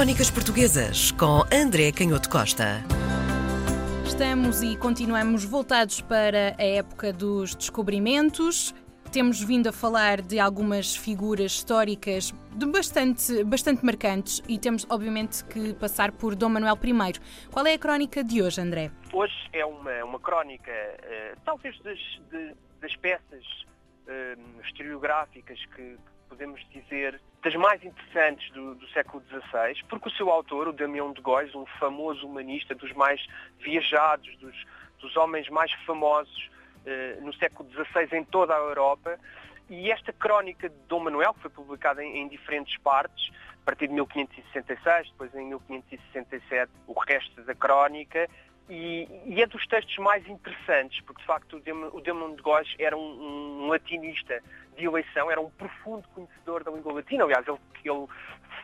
Crónicas Portuguesas com André Canhoto Costa. Estamos e continuamos voltados para a época dos descobrimentos. Temos vindo a falar de algumas figuras históricas de bastante, bastante marcantes e temos, obviamente, que passar por Dom Manuel I. Qual é a crónica de hoje, André? Hoje é uma, uma crónica, uh, talvez das, de, das peças uh, historiográficas que podemos dizer das mais interessantes do, do, século XVI, porque o seu autor, o Damião de Góis, um famoso humanista, dos mais viajados, dos, dos homens mais famosos eh, no século XVI em toda a Europa. E esta crónica de Dom Manuel, que foi publicada em, em diferentes partes, a partir de 1566, depois em 1567 o resto da crónica, e, e, é dos textos mais interessantes, porque de facto o Demon de Góis era um, um, latinista de eleição, era um profundo conhecedor da língua latina, aliás, ele, ele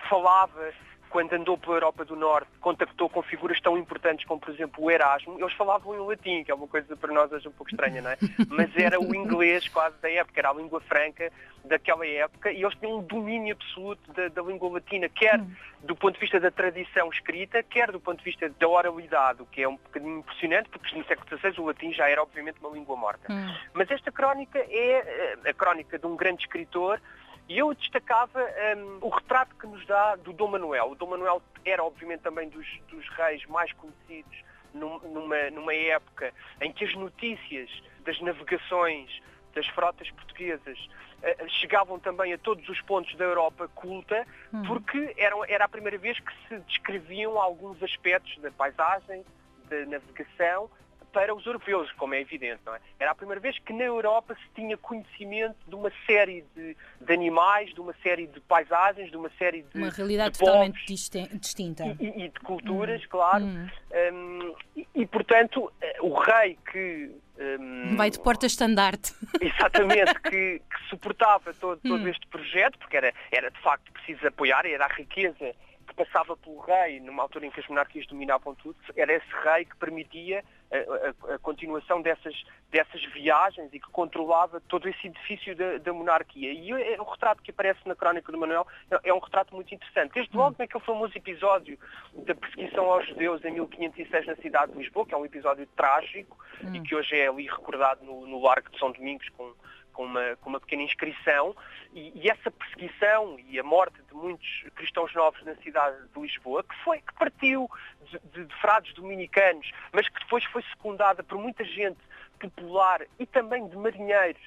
falava quando andou pela Europa do Norte, contactou com figuras tão importantes como, por exemplo, o Erasmo, eles falavam em latim, que é uma coisa para nós hoje um pouco estranha, não é? Mas era o inglês quase da época, era a língua franca daquela época, e eles tinham um domínio absoluto da, da língua latina, quer do ponto de vista da tradição escrita, quer do ponto de vista da oralidade, o que é um bocadinho impressionante, porque no século XVI o latim já era obviamente uma língua morta. Hum. Mas esta crónica é eh, a crónica de um grande escritor, e eu destacava um, o retrato que nos dá do Dom Manuel. O Dom Manuel era, obviamente, também dos, dos reis mais conhecidos numa, numa época em que as notícias das navegações das frotas portuguesas uh, chegavam também a todos os pontos da Europa culta, hum. porque era, era a primeira vez que se descreviam alguns aspectos da paisagem, da navegação, para os europeus, como é evidente. Não é? Era a primeira vez que na Europa se tinha conhecimento de uma série de, de animais, de uma série de paisagens, de uma série de. Uma realidade de totalmente distinta. E, e, de culturas, hum. claro. Hum. Um, e, e, portanto, o rei que. Um, Vai de porta-estandarte. Exatamente, que, que suportava todo, todo hum. este projeto, porque era, era de facto preciso apoiar, era a riqueza que passava pelo rei, numa altura em que as monarquias dominavam tudo, era esse rei que permitia a, a, a continuação dessas, dessas viagens e que controlava todo esse edifício da, da monarquia. E é, o retrato que aparece na crónica do Manuel é, é um retrato muito interessante. Desde logo naquele famoso episódio da perseguição aos judeus em 1506 na cidade de Lisboa, que é um episódio trágico hum. e que hoje é ali recordado no, no Largo de São Domingos com com uma, com uma pequena inscrição e, e, essa perseguição e a morte de muitos cristãos novos na cidade de Lisboa, que, foi, que partiu de, de, de frades dominicanos, mas que depois foi secundada por muita gente popular e também de marinheiros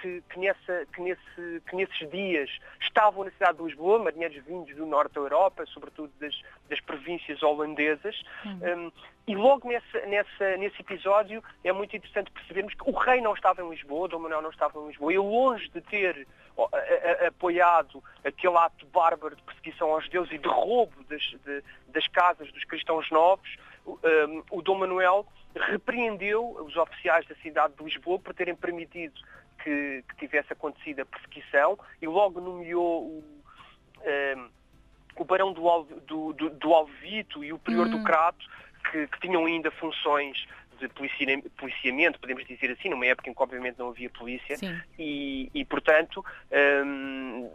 que, que, nessa, que, nesse, que, nesses dias estavam na cidade de Lisboa, marinheiros vindos do norte da Europa, sobretudo das, das províncias holandesas, um, e logo nessa, nessa, nesse episódio é muito interessante percebermos que o rei não estava em Lisboa, Dom Manuel não estava em Lisboa, e longe de ter apoiado aquele ato bárbaro de perseguição aos judeus e de roubo das, de, das casas dos cristãos novos, um, o Dom Manuel repreendeu os oficiais da cidade de Lisboa por terem permitido que, que tivesse acontecido a perseguição e logo nomeou o, um, o Barão do, do, do, do Alvito e o Prior do hum. Crato, que, que tinham ainda funções de policiamento, podemos dizer assim, numa época em que obviamente não havia polícia, e, e, portanto um,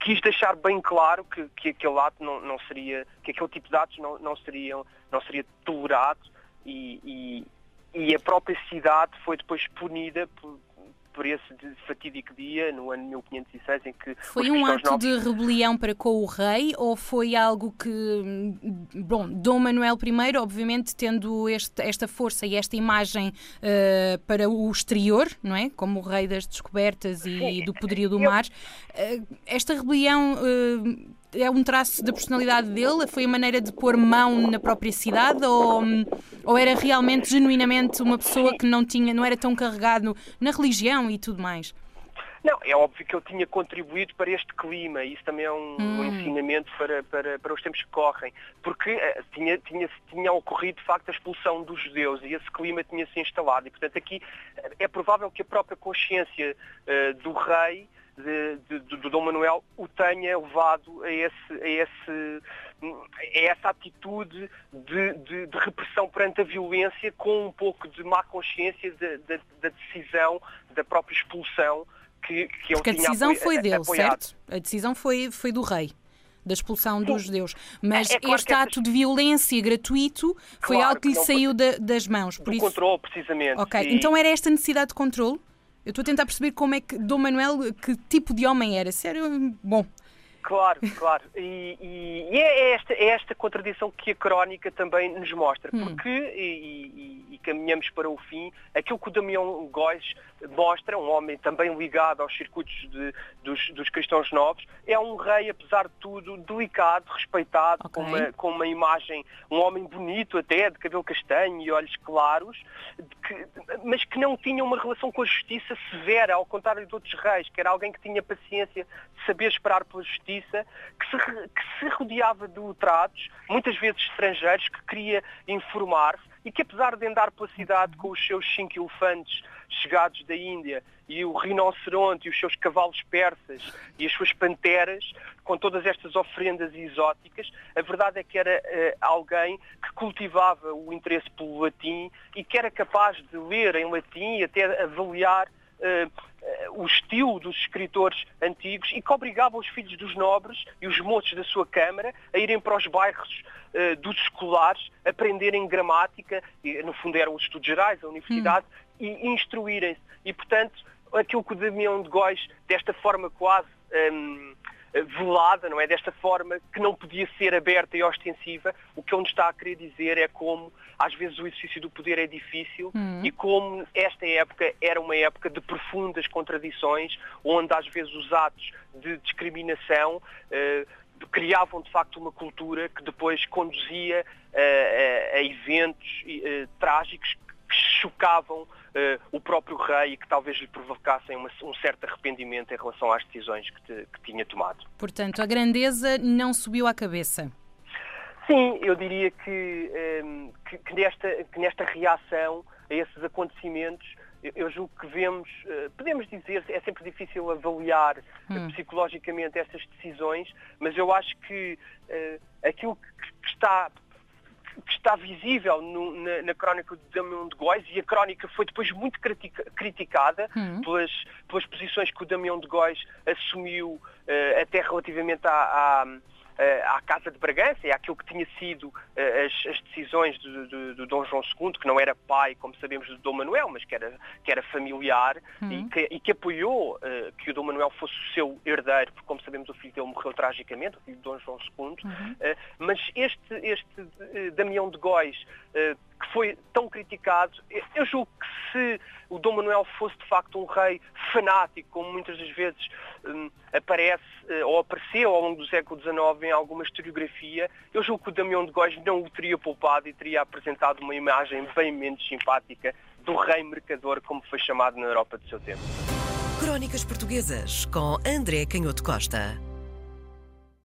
quis deixar bem claro que, que aquele ato não, não, seria, que aquele tipo de atos não, não, seriam, não seria tolerado e, e, e a própria cidade foi depois punida por, por esse fatídico dia, no ano 1506, em que. Foi um ato novos... de rebelião para com o rei ou foi algo que. Bom, Dom Manuel I, obviamente, tendo este, esta força e esta imagem uh, para o exterior, não é? Como o rei das descobertas e Sim. do poderio do mar, uh, esta rebelião. Uh, é um traço da personalidade dele? Foi a maneira de pôr mão na própria cidade? Ou, ou era realmente, genuinamente, uma pessoa que não, tinha, não era tão carregado na religião e tudo mais? Não, é óbvio que ele tinha contribuído para este clima, e isso também é um, hum. um ensinamento para, para, para os tempos que correm, porque uh, tinha, tinha, tinha ocorrido de facto a expulsão dos judeus e esse clima tinha se instalado, e portanto aqui uh, é provável que a própria consciência uh, do rei de, de, do Dom Manuel o tenha levado a, esse, a, esse, a essa atitude de, de, de, repressão perante a violência com um pouco de má consciência da decisão da própria expulsão que, que Porque a decisão foi dele, apoiado. certo? A decisão foi, foi do rei. da expulsão Sim. dos judeus. Mas é, é claro este ato de violência gratuito foi claro, algo que lhe saiu da, das mãos. Por isso... controle, precisamente. Ok, e... então era esta necessidade de controle? Eu estou a tentar perceber como é que Dom Manuel, que tipo de homem era. Sério, bom. Claro, claro. E, e, e é, esta, é, esta, contradição que a crónica também nos mostra. Hum. Porque, e, e, caminhamos para o fim, aquilo que o Damião Góis mostra, um homem também ligado aos circuitos de, dos, dos, cristãos novos, é um rei, apesar de tudo, delicado, respeitado, okay. com, uma, com, uma, imagem, um homem bonito até, de cabelo castanho e olhos claros, que, mas que não tinha uma relação com a justiça severa, ao contrário de outros reis, que era alguém que tinha paciência de saber esperar pela justiça, que se, que se rodeava de letrados, muitas vezes estrangeiros, que queria informar-se, e que apesar de andar pela cidade com os seus cinco elefantes chegados da Índia e o rinoceronte e os seus cavalos persas e as suas panteras, com todas estas ofrendas exóticas, a verdade é que era uh, alguém que cultivava o interesse pelo latim e que era capaz de ler em latim e até avaliar uh, o estilo dos escritores antigos e que obrigava os filhos dos nobres e os moços da sua Câmara a irem para os bairros uh, dos escolares, aprenderem gramática, e, no fundo eram os estudos gerais, a universidade, hum. e instruírem-se. E, portanto, aquilo que o Damião de Góis, desta forma quase um, velada, não é? Desta forma que não podia ser aberta e ostensiva, o que ele nos está a querer dizer é como às vezes o exercício do poder é difícil hum. e como esta época era uma época de profundas contradições, onde às vezes os atos de discriminação uh, criavam de facto uma cultura que depois conduzia uh, a, a, eventos trágicos que chocavam uh, o próprio rei e que talvez lhe provocassem uma, um certo arrependimento em relação às decisões que, te, que tinha tomado. Portanto, a grandeza não subiu à cabeça. Sim, eu diria que, um, ehm, que, que, nesta, que nesta reação a esses acontecimentos eu julgo que vemos, eh, podemos dizer, é sempre difícil avaliar hum. psicologicamente essas decisões, mas eu acho que uh, aquilo que está que está visível no, na, na, crónica de Damião de Góis, e a crónica foi depois muito critica, criticada uhum. pelas, pelas posições que o Damião de Góis assumiu uh, até relativamente à, à à Casa de Bragança e àquilo que tinha sido eh, as, as decisões do, do, do, Dom João II, que não era pai, como sabemos, do Dom Manuel, mas que era, que era familiar uhum. e, que, e, que, apoiou uh, que o Dom Manuel fosse o seu herdeiro, porque, como sabemos, o filho dele morreu tragicamente, o filho de Dom João II. Uhum. Uh, mas este, este Damião de Góis, que foi tão criticado, eu julgo que se o Dom Manuel fosse de facto um rei fanático, como muitas das vezes um, aparece uh, ou apareceu ao longo do século XIX em alguma historiografia, eu julgo que o Damião de Góis não o teria poupado e teria apresentado uma imagem bem menos simpática do rei mercador, como foi chamado na Europa do seu tempo. Crónicas Portuguesas com André Canhoto Costa.